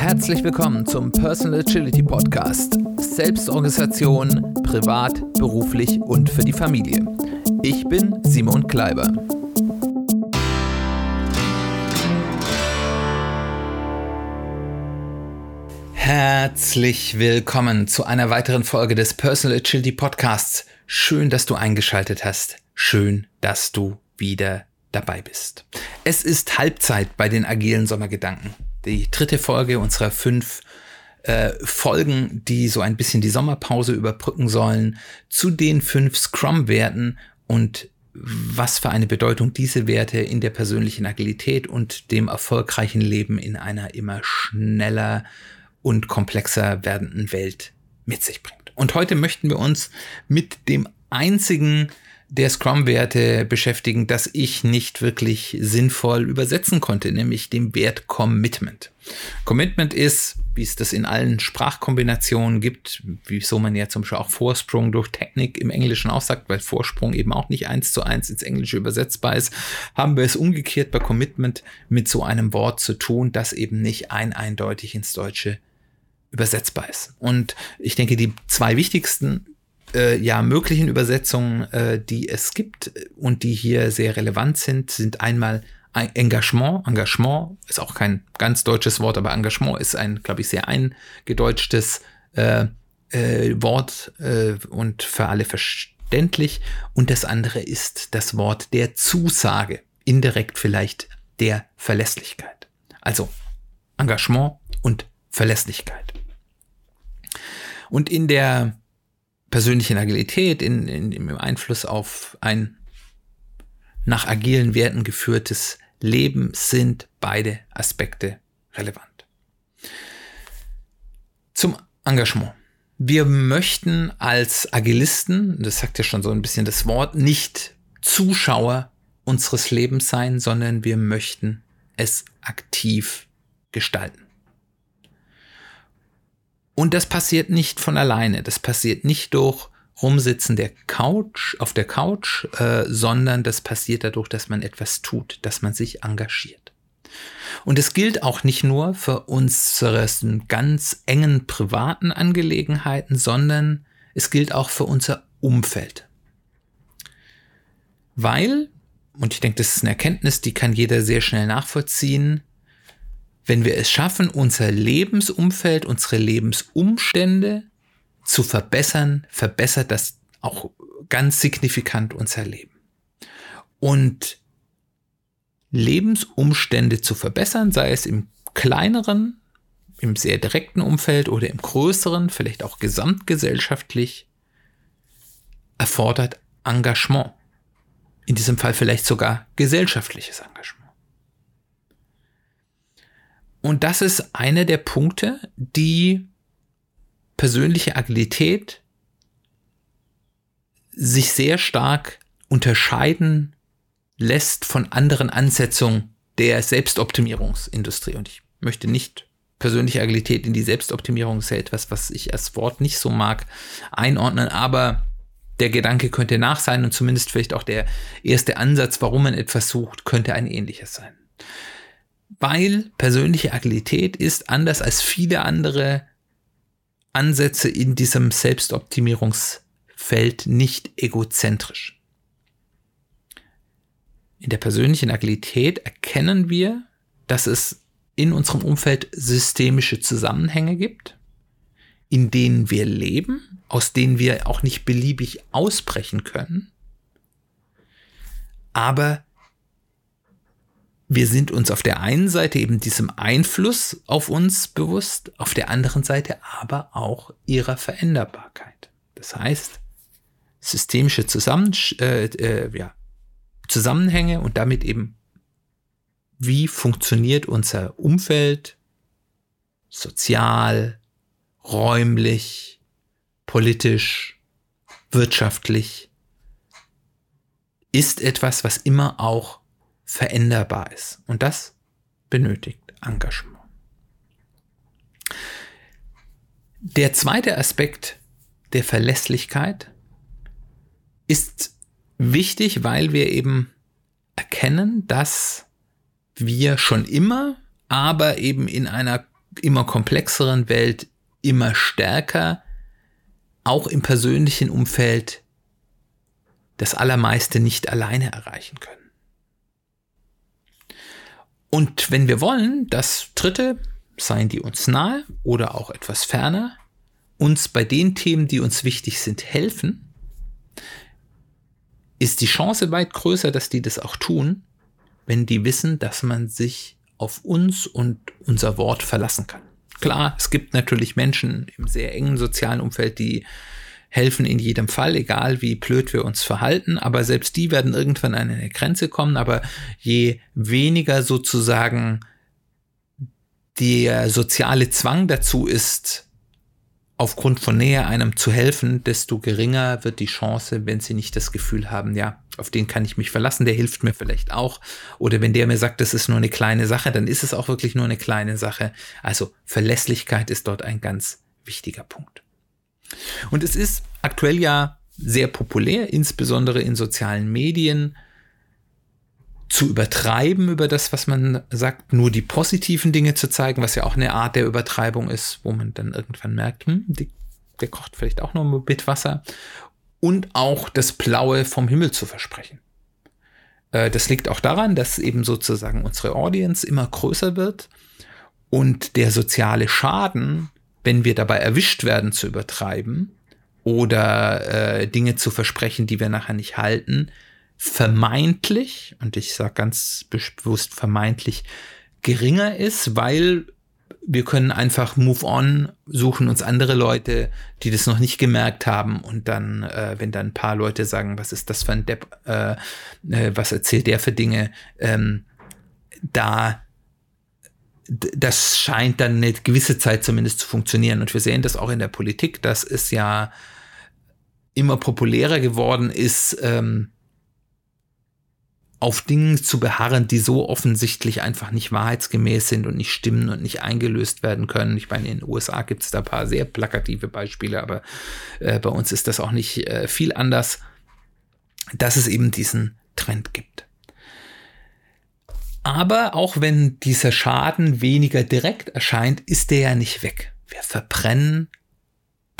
Herzlich willkommen zum Personal Agility Podcast. Selbstorganisation, privat, beruflich und für die Familie. Ich bin Simon Kleiber. Herzlich willkommen zu einer weiteren Folge des Personal Agility Podcasts. Schön, dass du eingeschaltet hast. Schön, dass du wieder dabei bist. Es ist Halbzeit bei den agilen Sommergedanken. Die dritte Folge unserer fünf äh, Folgen, die so ein bisschen die Sommerpause überbrücken sollen, zu den fünf Scrum-Werten und was für eine Bedeutung diese Werte in der persönlichen Agilität und dem erfolgreichen Leben in einer immer schneller und komplexer werdenden Welt mit sich bringt. Und heute möchten wir uns mit dem einzigen der Scrum-Werte beschäftigen, das ich nicht wirklich sinnvoll übersetzen konnte, nämlich dem Wert Commitment. Commitment ist, wie es das in allen Sprachkombinationen gibt, wieso man ja zum Beispiel auch Vorsprung durch Technik im Englischen auch sagt, weil Vorsprung eben auch nicht eins zu eins ins Englische übersetzbar ist, haben wir es umgekehrt bei Commitment mit so einem Wort zu tun, das eben nicht ein eindeutig ins Deutsche übersetzbar ist. Und ich denke, die zwei wichtigsten äh, ja möglichen Übersetzungen, äh, die es gibt und die hier sehr relevant sind, sind einmal Engagement. Engagement ist auch kein ganz deutsches Wort, aber Engagement ist ein, glaube ich, sehr eingedeutschtes äh, äh, Wort äh, und für alle verständlich. Und das andere ist das Wort der Zusage, indirekt vielleicht der Verlässlichkeit. Also Engagement und Verlässlichkeit. Und in der persönlichen Agilität, in, in, im Einfluss auf ein nach agilen Werten geführtes Leben sind beide Aspekte relevant. Zum Engagement. Wir möchten als Agilisten, das sagt ja schon so ein bisschen das Wort, nicht Zuschauer unseres Lebens sein, sondern wir möchten es aktiv gestalten. Und das passiert nicht von alleine. Das passiert nicht durch Rumsitzen der Couch, auf der Couch, äh, sondern das passiert dadurch, dass man etwas tut, dass man sich engagiert. Und es gilt auch nicht nur für unsere ganz engen privaten Angelegenheiten, sondern es gilt auch für unser Umfeld. Weil, und ich denke, das ist eine Erkenntnis, die kann jeder sehr schnell nachvollziehen, wenn wir es schaffen, unser Lebensumfeld, unsere Lebensumstände zu verbessern, verbessert das auch ganz signifikant unser Leben. Und Lebensumstände zu verbessern, sei es im kleineren, im sehr direkten Umfeld oder im größeren, vielleicht auch gesamtgesellschaftlich, erfordert Engagement. In diesem Fall vielleicht sogar gesellschaftliches Engagement. Und das ist einer der Punkte, die persönliche Agilität sich sehr stark unterscheiden lässt von anderen Ansetzungen der Selbstoptimierungsindustrie. Und ich möchte nicht persönliche Agilität in die Selbstoptimierung ist ja etwas, was ich als Wort nicht so mag, einordnen, aber der Gedanke könnte nach sein und zumindest vielleicht auch der erste Ansatz, warum man etwas sucht, könnte ein ähnliches sein weil persönliche Agilität ist anders als viele andere Ansätze in diesem Selbstoptimierungsfeld nicht egozentrisch. In der persönlichen Agilität erkennen wir, dass es in unserem Umfeld systemische Zusammenhänge gibt, in denen wir leben, aus denen wir auch nicht beliebig ausbrechen können, aber wir sind uns auf der einen Seite eben diesem Einfluss auf uns bewusst, auf der anderen Seite aber auch ihrer Veränderbarkeit. Das heißt, systemische Zusammen äh, äh, ja, Zusammenhänge und damit eben, wie funktioniert unser Umfeld sozial, räumlich, politisch, wirtschaftlich, ist etwas, was immer auch veränderbar ist. Und das benötigt Engagement. Der zweite Aspekt der Verlässlichkeit ist wichtig, weil wir eben erkennen, dass wir schon immer, aber eben in einer immer komplexeren Welt immer stärker, auch im persönlichen Umfeld, das Allermeiste nicht alleine erreichen können. Und wenn wir wollen, dass Dritte, seien die uns nahe oder auch etwas ferner, uns bei den Themen, die uns wichtig sind, helfen, ist die Chance weit größer, dass die das auch tun, wenn die wissen, dass man sich auf uns und unser Wort verlassen kann. Klar, es gibt natürlich Menschen im sehr engen sozialen Umfeld, die helfen in jedem Fall, egal wie blöd wir uns verhalten, aber selbst die werden irgendwann an eine Grenze kommen, aber je weniger sozusagen der soziale Zwang dazu ist, aufgrund von Nähe einem zu helfen, desto geringer wird die Chance, wenn sie nicht das Gefühl haben, ja, auf den kann ich mich verlassen, der hilft mir vielleicht auch. Oder wenn der mir sagt, das ist nur eine kleine Sache, dann ist es auch wirklich nur eine kleine Sache. Also Verlässlichkeit ist dort ein ganz wichtiger Punkt. Und es ist aktuell ja sehr populär, insbesondere in sozialen Medien, zu übertreiben über das, was man sagt, nur die positiven Dinge zu zeigen, was ja auch eine Art der Übertreibung ist, wo man dann irgendwann merkt, hm, die, der kocht vielleicht auch nur mit Wasser. Und auch das Blaue vom Himmel zu versprechen. Äh, das liegt auch daran, dass eben sozusagen unsere Audience immer größer wird und der soziale Schaden, wenn wir dabei erwischt werden zu übertreiben oder äh, Dinge zu versprechen, die wir nachher nicht halten, vermeintlich, und ich sage ganz bewusst vermeintlich, geringer ist, weil wir können einfach move on, suchen uns andere Leute, die das noch nicht gemerkt haben und dann, äh, wenn dann ein paar Leute sagen, was ist das für ein Depp, äh, äh, was erzählt der für Dinge, ähm, da das scheint dann eine gewisse Zeit zumindest zu funktionieren. Und wir sehen das auch in der Politik, dass es ja immer populärer geworden ist, ähm, auf Dingen zu beharren, die so offensichtlich einfach nicht wahrheitsgemäß sind und nicht stimmen und nicht eingelöst werden können. Ich meine, in den USA gibt es da ein paar sehr plakative Beispiele, aber äh, bei uns ist das auch nicht äh, viel anders, dass es eben diesen Trend gibt. Aber auch wenn dieser Schaden weniger direkt erscheint, ist der ja nicht weg. Wir verbrennen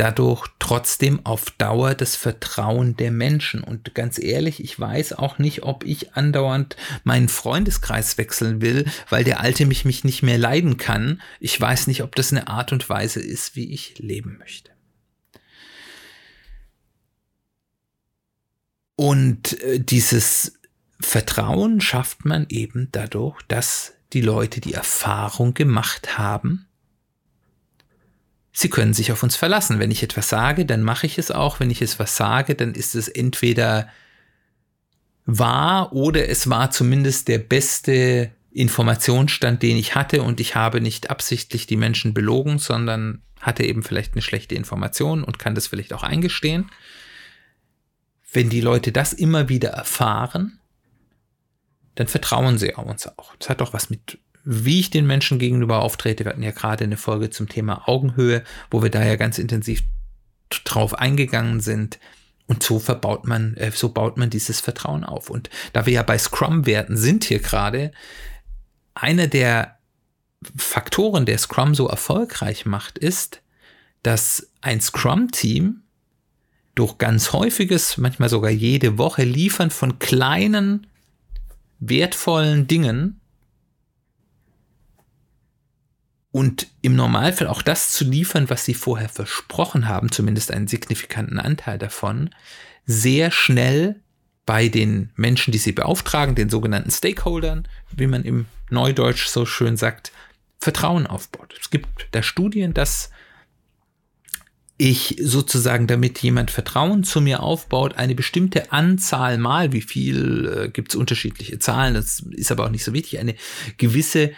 dadurch trotzdem auf Dauer das Vertrauen der Menschen. Und ganz ehrlich, ich weiß auch nicht, ob ich andauernd meinen Freundeskreis wechseln will, weil der Alte mich, mich nicht mehr leiden kann. Ich weiß nicht, ob das eine Art und Weise ist, wie ich leben möchte. Und äh, dieses Vertrauen schafft man eben dadurch, dass die Leute die Erfahrung gemacht haben, Sie können sich auf uns verlassen. Wenn ich etwas sage, dann mache ich es auch. Wenn ich es was sage, dann ist es entweder wahr oder es war zumindest der beste Informationsstand, den ich hatte und ich habe nicht absichtlich die Menschen belogen, sondern hatte eben vielleicht eine schlechte Information und kann das vielleicht auch eingestehen. Wenn die Leute das immer wieder erfahren, dann vertrauen sie uns auch. Das hat doch was mit wie ich den Menschen gegenüber auftrete. Wir hatten ja gerade eine Folge zum Thema Augenhöhe, wo wir da ja ganz intensiv drauf eingegangen sind. Und so verbaut man, äh, so baut man dieses Vertrauen auf. Und da wir ja bei Scrum-Werten sind hier gerade, einer der Faktoren, der Scrum so erfolgreich macht, ist, dass ein Scrum-Team durch ganz häufiges, manchmal sogar jede Woche Liefern von kleinen, wertvollen Dingen und im Normalfall auch das zu liefern, was sie vorher versprochen haben, zumindest einen signifikanten Anteil davon, sehr schnell bei den Menschen, die sie beauftragen, den sogenannten Stakeholdern, wie man im Neudeutsch so schön sagt, Vertrauen aufbaut. Es gibt da Studien, dass ich sozusagen, damit jemand Vertrauen zu mir aufbaut, eine bestimmte Anzahl mal, wie viel äh, gibt es unterschiedliche Zahlen, das ist aber auch nicht so wichtig, eine gewisse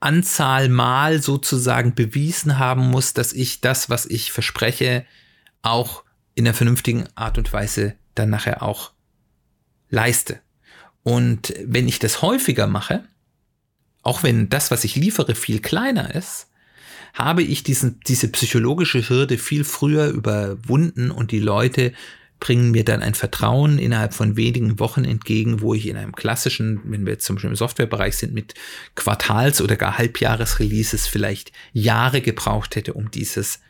Anzahl Mal sozusagen bewiesen haben muss, dass ich das, was ich verspreche, auch in einer vernünftigen Art und Weise dann nachher auch leiste. Und wenn ich das häufiger mache, auch wenn das, was ich liefere, viel kleiner ist, habe ich diesen, diese psychologische Hürde viel früher überwunden und die Leute bringen mir dann ein Vertrauen innerhalb von wenigen Wochen entgegen, wo ich in einem klassischen, wenn wir jetzt zum Beispiel im Softwarebereich sind, mit Quartals- oder gar Halbjahresreleases vielleicht Jahre gebraucht hätte, um dieses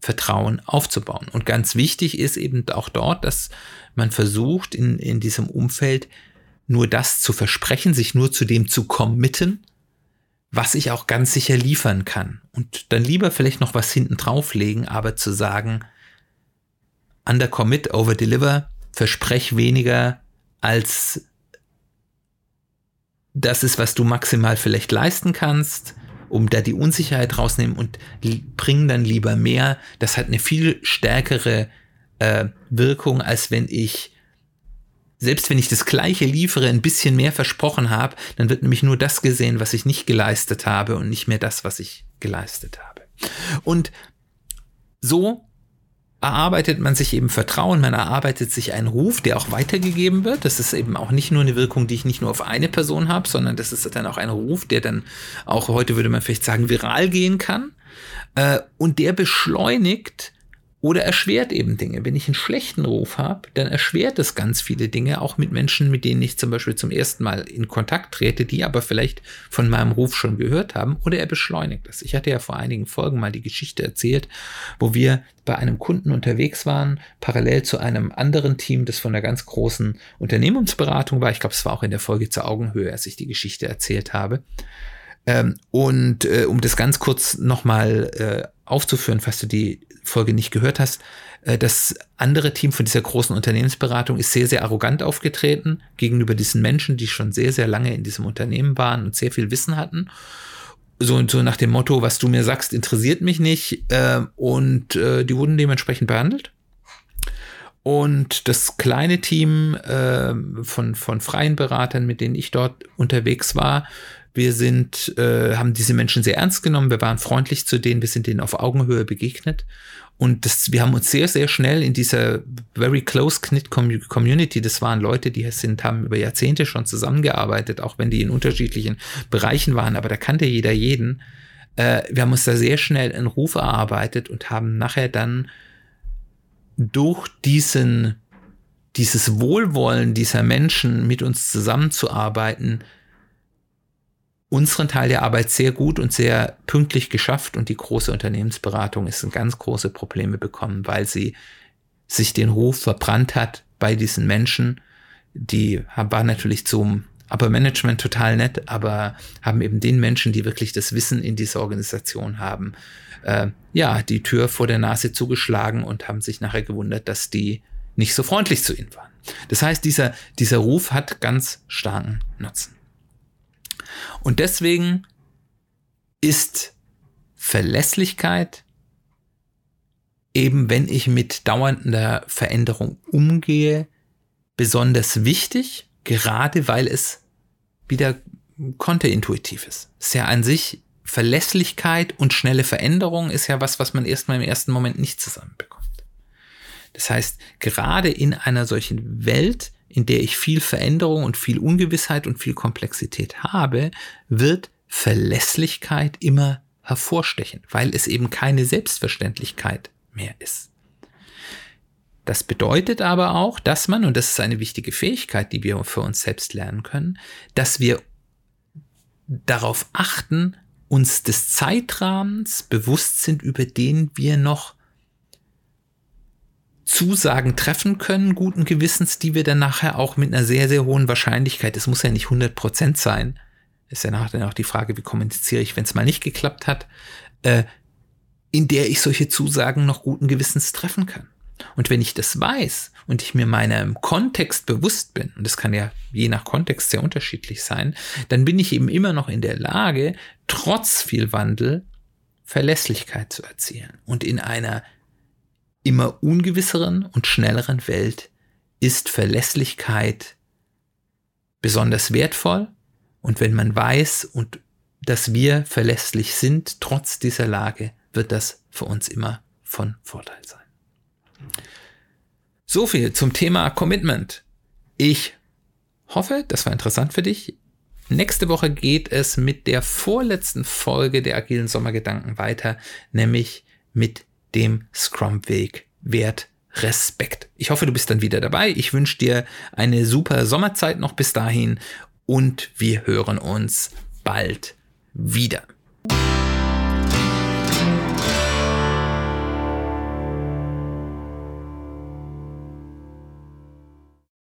Vertrauen aufzubauen. Und ganz wichtig ist eben auch dort, dass man versucht, in, in diesem Umfeld nur das zu versprechen, sich nur zu dem zu committen, was ich auch ganz sicher liefern kann. Und dann lieber vielleicht noch was hinten drauflegen, aber zu sagen, under commit, over deliver, versprech weniger als das ist, was du maximal vielleicht leisten kannst, um da die Unsicherheit rausnehmen und bring dann lieber mehr. Das hat eine viel stärkere äh, Wirkung, als wenn ich selbst wenn ich das gleiche liefere, ein bisschen mehr versprochen habe, dann wird nämlich nur das gesehen, was ich nicht geleistet habe und nicht mehr das, was ich geleistet habe. Und so erarbeitet man sich eben Vertrauen, man erarbeitet sich einen Ruf, der auch weitergegeben wird. Das ist eben auch nicht nur eine Wirkung, die ich nicht nur auf eine Person habe, sondern das ist dann auch ein Ruf, der dann auch heute würde man vielleicht sagen, viral gehen kann. Äh, und der beschleunigt oder erschwert eben Dinge. Wenn ich einen schlechten Ruf habe, dann erschwert es ganz viele Dinge, auch mit Menschen, mit denen ich zum Beispiel zum ersten Mal in Kontakt trete, die aber vielleicht von meinem Ruf schon gehört haben, oder er beschleunigt es. Ich hatte ja vor einigen Folgen mal die Geschichte erzählt, wo wir bei einem Kunden unterwegs waren, parallel zu einem anderen Team, das von einer ganz großen Unternehmensberatung war. Ich glaube, es war auch in der Folge zur Augenhöhe, als ich die Geschichte erzählt habe. Ähm, und äh, um das ganz kurz nochmal äh, aufzuführen, falls du die Folge nicht gehört hast, äh, das andere Team von dieser großen Unternehmensberatung ist sehr, sehr arrogant aufgetreten gegenüber diesen Menschen, die schon sehr, sehr lange in diesem Unternehmen waren und sehr viel Wissen hatten. So, so nach dem Motto, was du mir sagst, interessiert mich nicht. Äh, und äh, die wurden dementsprechend behandelt. Und das kleine Team äh, von, von freien Beratern, mit denen ich dort unterwegs war, wir sind, äh, haben diese Menschen sehr ernst genommen. Wir waren freundlich zu denen. Wir sind denen auf Augenhöhe begegnet. Und das, wir haben uns sehr, sehr schnell in dieser very close knit Community, das waren Leute, die sind, haben über Jahrzehnte schon zusammengearbeitet, auch wenn die in unterschiedlichen Bereichen waren, aber da kannte jeder jeden. Äh, wir haben uns da sehr schnell einen Ruf erarbeitet und haben nachher dann durch diesen, dieses Wohlwollen dieser Menschen mit uns zusammenzuarbeiten, unseren Teil der Arbeit sehr gut und sehr pünktlich geschafft und die große Unternehmensberatung ist in ganz große Probleme bekommen, weil sie sich den Ruf verbrannt hat bei diesen Menschen. Die waren natürlich zum Upper Management total nett, aber haben eben den Menschen, die wirklich das Wissen in dieser Organisation haben, äh, ja, die Tür vor der Nase zugeschlagen und haben sich nachher gewundert, dass die nicht so freundlich zu ihnen waren. Das heißt, dieser, dieser Ruf hat ganz starken Nutzen. Und deswegen ist Verlässlichkeit eben, wenn ich mit dauernder Veränderung umgehe, besonders wichtig, gerade weil es wieder konterintuitiv ist. Ist ja an sich Verlässlichkeit und schnelle Veränderung ist ja was, was man erstmal im ersten Moment nicht zusammenbekommt. Das heißt, gerade in einer solchen Welt, in der ich viel Veränderung und viel Ungewissheit und viel Komplexität habe, wird Verlässlichkeit immer hervorstechen, weil es eben keine Selbstverständlichkeit mehr ist. Das bedeutet aber auch, dass man, und das ist eine wichtige Fähigkeit, die wir für uns selbst lernen können, dass wir darauf achten, uns des Zeitrahmens bewusst sind, über den wir noch Zusagen treffen können, guten Gewissens, die wir dann nachher auch mit einer sehr, sehr hohen Wahrscheinlichkeit, es muss ja nicht 100 Prozent sein, ist ja nachher dann auch die Frage, wie kommuniziere ich, wenn es mal nicht geklappt hat, äh, in der ich solche Zusagen noch guten Gewissens treffen kann. Und wenn ich das weiß und ich mir meinem Kontext bewusst bin, und das kann ja je nach Kontext sehr unterschiedlich sein, dann bin ich eben immer noch in der Lage, trotz viel Wandel Verlässlichkeit zu erzielen. Und in einer immer ungewisseren und schnelleren Welt ist Verlässlichkeit besonders wertvoll. Und wenn man weiß und dass wir verlässlich sind, trotz dieser Lage, wird das für uns immer von Vorteil sein. So viel zum Thema Commitment. Ich hoffe, das war interessant für dich. Nächste Woche geht es mit der vorletzten Folge der agilen Sommergedanken weiter, nämlich mit dem Scrum-Weg Wert Respekt. Ich hoffe, du bist dann wieder dabei. Ich wünsche dir eine super Sommerzeit noch bis dahin und wir hören uns bald wieder.